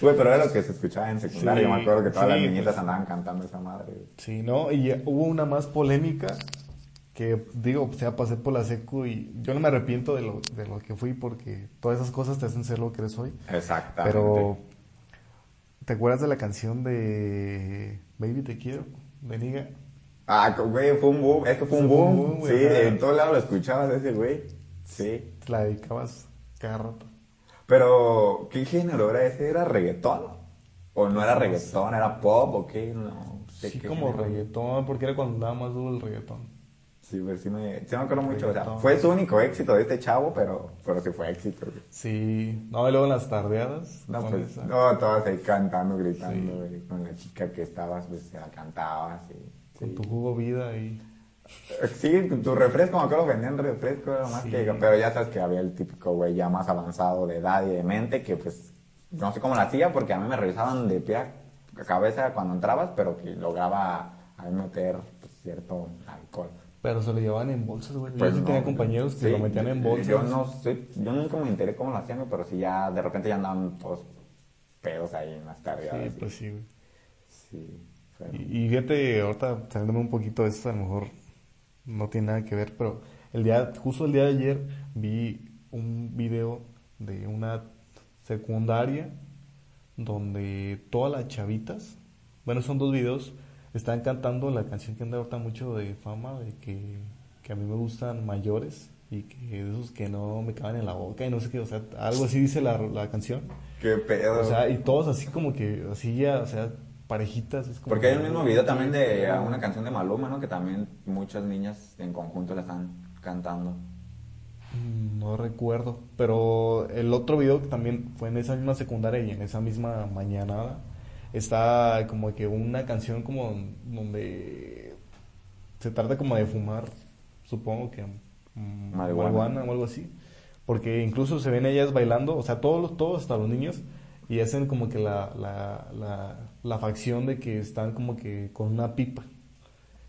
Speaker 2: Güey, pero era lo que se escuchaba en secundaria.
Speaker 1: Sí,
Speaker 2: Yo me acuerdo que todas las niñitas
Speaker 1: pues.
Speaker 2: andaban cantando esa madre. güey.
Speaker 1: Sí, ¿no? Y hubo una más polémica que, digo, o sea, pasé por la secu y yo no me arrepiento de lo, de lo que fui porque todas esas cosas te hacen ser lo que eres hoy.
Speaker 2: Exactamente.
Speaker 1: Pero, ¿te acuerdas de la canción de Baby Te Quiero? De Niga.
Speaker 2: Ah, güey, fue un boom. Es que fue un
Speaker 1: Fue un
Speaker 2: boom.
Speaker 1: güey,
Speaker 2: sí, en todos lados lo escuchabas ese güey. Sí.
Speaker 1: Te la dedicabas cada rato.
Speaker 2: Pero, ¿qué género era ese? ¿Era reggaetón? ¿O no era reggaetón? ¿Era pop o qué? No sé
Speaker 1: Sí,
Speaker 2: qué
Speaker 1: como
Speaker 2: género.
Speaker 1: reggaetón, porque era cuando andaba más duro el reggaetón.
Speaker 2: Sí, pues sí me, sí me acuerdo mucho. O sea, fue su único éxito de este chavo, pero, pero sí fue éxito. güey.
Speaker 1: Sí, no, y luego en las tardeadas.
Speaker 2: No, pues, no, todas ahí cantando, gritando, güey, con la chica que estabas, pues, se la cantabas, y,
Speaker 1: Con
Speaker 2: sí.
Speaker 1: tu jugo vida y...
Speaker 2: Sí, tu, refresco, me acuerdo, vendían refresco, era más
Speaker 1: Sí.
Speaker 2: que, pero ya sabes que había el típico güey ya más avanzado de edad y de mente, que pues, no sé cómo lo hacía, porque a mí me revisaban de pie a cabeza cuando entrabas, pero que lograba ahí meter pues, cierto alcohol.
Speaker 1: Pero se lo llevaban en bolsas, güey.
Speaker 2: Pues
Speaker 1: yo sí
Speaker 2: no,
Speaker 1: tenía compañeros que
Speaker 2: sí,
Speaker 1: lo metían en bolsas.
Speaker 2: Yo no sé, yo nunca me enteré cómo lo hacían, pero sí ya, de repente ya andaban todos pedos ahí en las tardes.
Speaker 1: Sí, pues sí, güey.
Speaker 2: Sí, pero-
Speaker 1: Y, y fíjate, ahorita saliéndome un poquito de esto, a lo mejor no tiene nada que ver, pero el día, justo el día de ayer vi un video de una secundaria donde todas las chavitas, bueno, son dos videos, están cantando la canción que anda ahorita mucho de fama, de que, que a mí me gustan mayores y que de esos que no me caben en la boca y no sé qué, o sea, algo así dice la, la canción.
Speaker 2: Qué pedo.
Speaker 1: O sea, y todos así como que, así ya, o sea, parejitas. Es como
Speaker 2: Porque hay un mismo video también de una canción de Maluma, ¿no? Que también muchas niñas en conjunto la están cantando.
Speaker 1: Mm, No recuerdo, pero el otro video que también fue en esa misma secundaria y en esa misma mañanada, está como que una canción como donde se trata como de fumar, supongo que mm,
Speaker 2: Marihuana.
Speaker 1: marihuana o algo así, porque incluso se ven ellas bailando, o sea, todos, todos hasta los niños, y hacen como que la, la, la, la facción de que están como que con una pipa.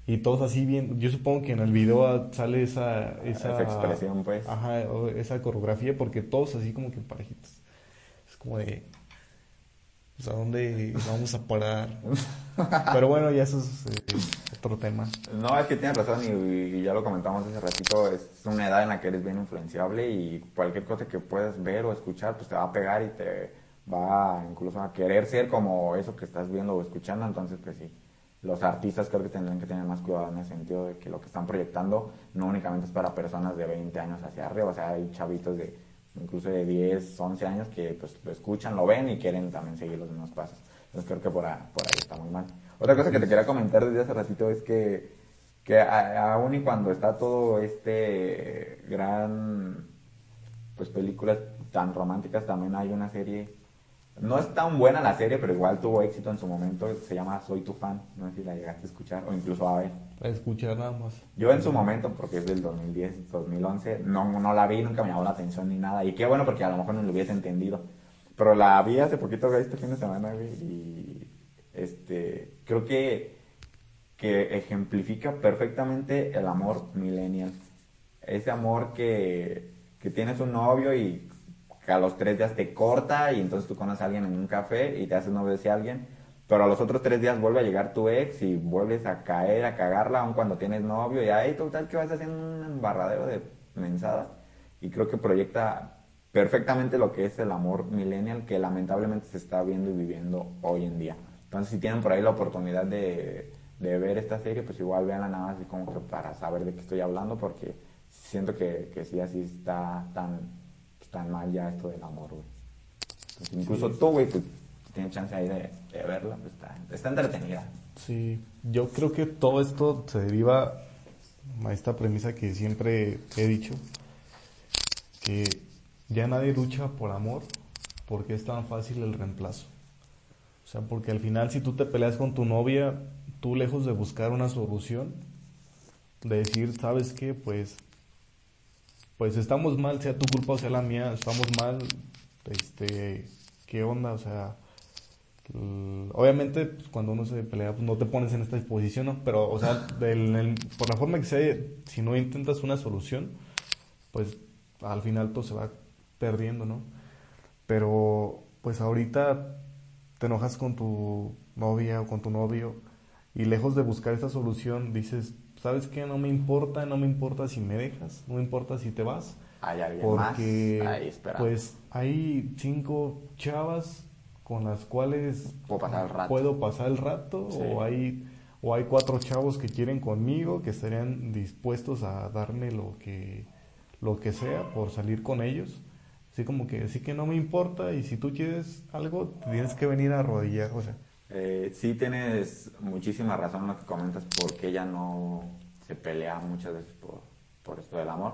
Speaker 1: Y todos así bien, yo supongo que en el video ah, sale esa, esa,
Speaker 2: Esa expresión, pues.
Speaker 1: Ajá, esa coreografía, porque todos así como que parejitos. Es como de, pues, ¿a dónde vamos a parar? (laughs) Pero bueno, ya eso es eh, otro tema.
Speaker 2: No, es que tienes razón y, y ya lo comentamos hace ratito, es una edad en la que eres bien influenciable y cualquier cosa que puedas ver o escuchar, pues te va a pegar y te va incluso a querer ser como eso que estás viendo o escuchando, entonces pues sí. Los artistas creo que tendrían que tener más cuidado en el sentido de que lo que están proyectando no únicamente es para personas de 20 años hacia arriba, o sea, hay chavitos de incluso de 10, 11 años que pues lo escuchan, lo ven y quieren también seguir los mismos pasos. Entonces creo que por, a- por ahí está muy mal. Otra cosa que te quería comentar desde hace ratito es que, que aún y cuando está todo este gran pues películas tan románticas, también hay una serie, no es tan buena la serie, pero igual tuvo éxito en su momento, se llama Soy tu fan, no sé si la llegaste a escuchar o incluso a ver.
Speaker 1: Para escuchar nada más.
Speaker 2: Yo en su momento, porque es del 2010, 2011, no, no la vi, nunca me llamó la atención ni nada. Y qué bueno porque a lo mejor no lo hubiese entendido. Pero la vi hace poquito, este fin de semana, güey, y este, creo que, que ejemplifica perfectamente el amor millennial. Ese amor que, que tienes un novio y a los tres días te corta y entonces tú conoces a alguien en un café y te haces novio de alguien, pero a los otros tres días vuelve a llegar tu ex y vuelves a caer, a cagarla aun cuando tienes novio y ahí total que vas haciendo un embarradero de mensadas y creo que proyecta perfectamente lo que es el amor millennial que lamentablemente se está viendo y viviendo hoy en día. Entonces si tienen por ahí la oportunidad de, ver esta serie, pues igual veanla nada más así como que para saber de qué estoy hablando porque siento que sí así está tan, tan mal ya esto del amor, güey. Entonces, incluso tú, güey, pues tienes chance ahí de, de verla, pues está, está entretenida.
Speaker 1: Sí, yo creo que todo esto se deriva a esta premisa que siempre he dicho, que ya nadie lucha por amor porque es tan fácil el reemplazo. O sea, porque al final si tú te peleas con tu novia, tú lejos de buscar una solución, de decir, ¿sabes qué? Pues, pues estamos mal, sea tu culpa o sea la mía, estamos mal, este, ¿qué onda? O sea, obviamente pues, cuando uno se pelea pues, no te pones en esta disposición, ¿no? Pero, o sea, del- el- por la forma que sea, si no intentas una solución, pues al final todo se va perdiendo, ¿no? Pero, pues ahorita te enojas con tu novia o con tu novio y lejos de buscar esta solución dices, ¿sabes qué? No me importa, no me importa si me dejas, no me importa si te vas,
Speaker 2: Hay alguien
Speaker 1: porque
Speaker 2: más ahí
Speaker 1: pues hay cinco chavas con las cuales
Speaker 2: Puedo pasar el rato.
Speaker 1: puedo pasar el rato
Speaker 2: Sí.
Speaker 1: o hay o hay cuatro chavos que quieren conmigo que estarían dispuestos a darme lo que lo que sea por salir con ellos así como que así que no me importa y si tú quieres algo tienes que venir a arrodillar o sea
Speaker 2: Eh, sí tienes muchísima razón en lo que comentas porque ya no se pelea muchas veces por, por esto del amor.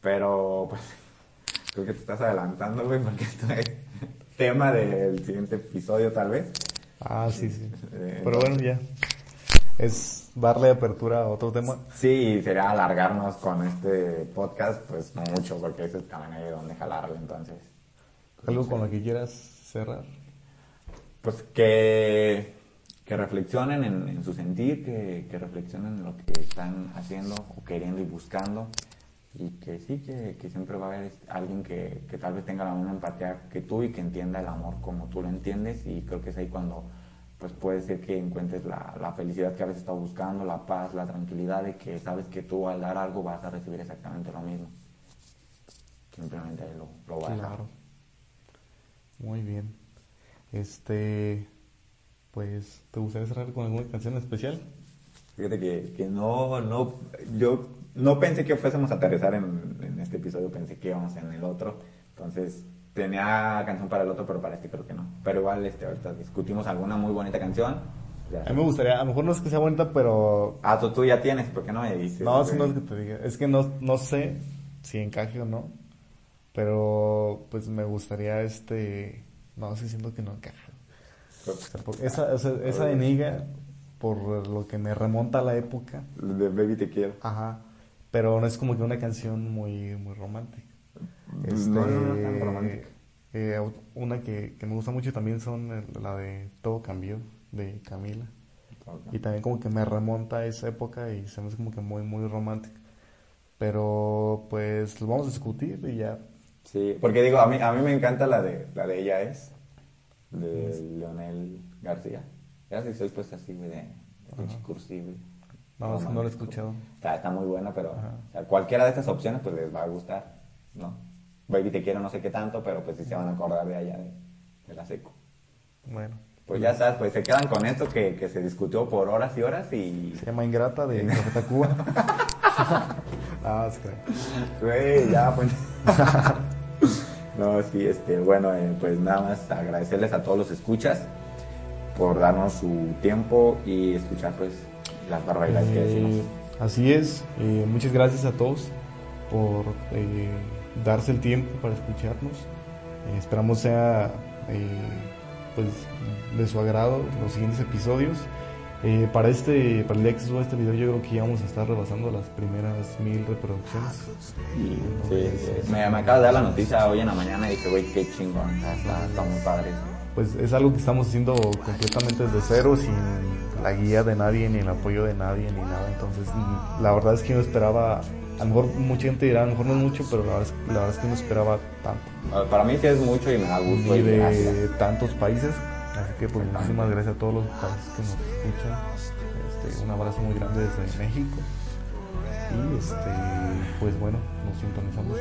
Speaker 2: Pero, pues, (laughs) creo que te estás adelantando, güey, porque esto es (laughs) tema del siguiente episodio, tal vez.
Speaker 1: Ah, sí, sí.
Speaker 2: Eh,
Speaker 1: Pero bueno, ya. Es darle apertura a otro tema.
Speaker 2: Sí, sería alargarnos con este podcast, pues no mucho, porque ese también hay donde jalarle, entonces.
Speaker 1: Algo con lo que quieras cerrar.
Speaker 2: Pues que, que reflexionen en, su sentir, que, que reflexionen en lo que están haciendo o queriendo y buscando. Y que sí, que, que siempre va a haber alguien que, que tal vez tenga la misma empatía que tú y que entienda el amor como tú lo entiendes. Y creo que es ahí cuando pues puede ser que encuentres la, la felicidad que a veces estás buscando, la paz, la tranquilidad de que sabes que tú al dar algo vas a recibir exactamente lo mismo. Simplemente lo, lo va a dejar.
Speaker 1: Claro. Muy bien. Este, pues, ¿te gustaría cerrar con alguna canción especial?
Speaker 2: Fíjate que, que no, no, yo no pensé que fuésemos a aterrizar en, en este episodio, pensé que íbamos en el otro. Entonces, tenía canción para el otro, pero para este creo que no. Pero igual, este, ahorita discutimos alguna muy bonita canción. Ya.
Speaker 1: A mí me gustaría, a lo mejor no es que sea bonita, pero...
Speaker 2: Ah, tú, tú ya tienes, ¿por qué no me dices?
Speaker 1: No, es que no es que te diga. Es que no, no sé si encaje o no. Pero, pues me gustaría este... No, sí siento que no encaja. O sea, porque esa, o sea, esa de Niga, por lo que me remonta a la época,
Speaker 2: De Baby Te Quiero.
Speaker 1: ajá. Pero no es como que una canción muy, muy romántica. Este,
Speaker 2: No, no, no, tan romántica.
Speaker 1: eh, una que, que me gusta mucho también son el- la de Todo Cambió, de Camila. Y también como que me remonta a esa época y se me hace como que muy, muy romántica. Pero pues lo vamos a discutir y ya.
Speaker 2: Sí, porque digo, a mí, a mí me encanta la de, la de Ella Es, de Leonel García. Ya si soy pues así, güey, de, de pinche cursi, güey.
Speaker 1: No, que no lo he escuchado.
Speaker 2: Está, está muy buena, pero o sea, cualquiera de estas opciones pues les va a gustar, ¿no? Baby te quiero no sé qué tanto, pero pues sí se van a acordar de allá de, de la seco.
Speaker 1: Bueno.
Speaker 2: Pues ya sabes, pues se quedan con esto que, que se discutió por horas y horas y...
Speaker 1: Se llama Ingrata de Café Tacuba. (laughs) ah, es que...
Speaker 2: Güey, ya pues... (laughs) no, sí, este, bueno, eh, pues nada más agradecerles a todos los escuchas por darnos su tiempo y escuchar pues las barbaridades que
Speaker 1: Eh,
Speaker 2: decimos.
Speaker 1: así es. Eh, muchas gracias a todos por eh, darse el tiempo para escucharnos. Eh, esperamos sea eh, pues de su agrado los siguientes episodios. Eh, para este, para el se suba este video, yo creo que ya vamos a estar rebasando las primeras mil reproducciones.
Speaker 2: Sí, sí. Me, me acaba de dar la noticia hoy en la mañana y dije, güey, qué chingón, está, muy padre.
Speaker 1: Pues es algo que estamos haciendo completamente desde cero, sin la guía de nadie, ni el apoyo de nadie, ni nada. Entonces, mm, la verdad es que no esperaba, a lo mejor mucha gente dirá, a lo mejor no mucho, pero la verdad es, la verdad es que no esperaba tanto.
Speaker 2: Para mí sí es mucho y me da gusto y
Speaker 1: de tantos países. Así que pues muchísimas gracias a todos los países que nos escuchan. Este, un abrazo muy grande desde México. Y este, pues bueno, nos sintonizamos.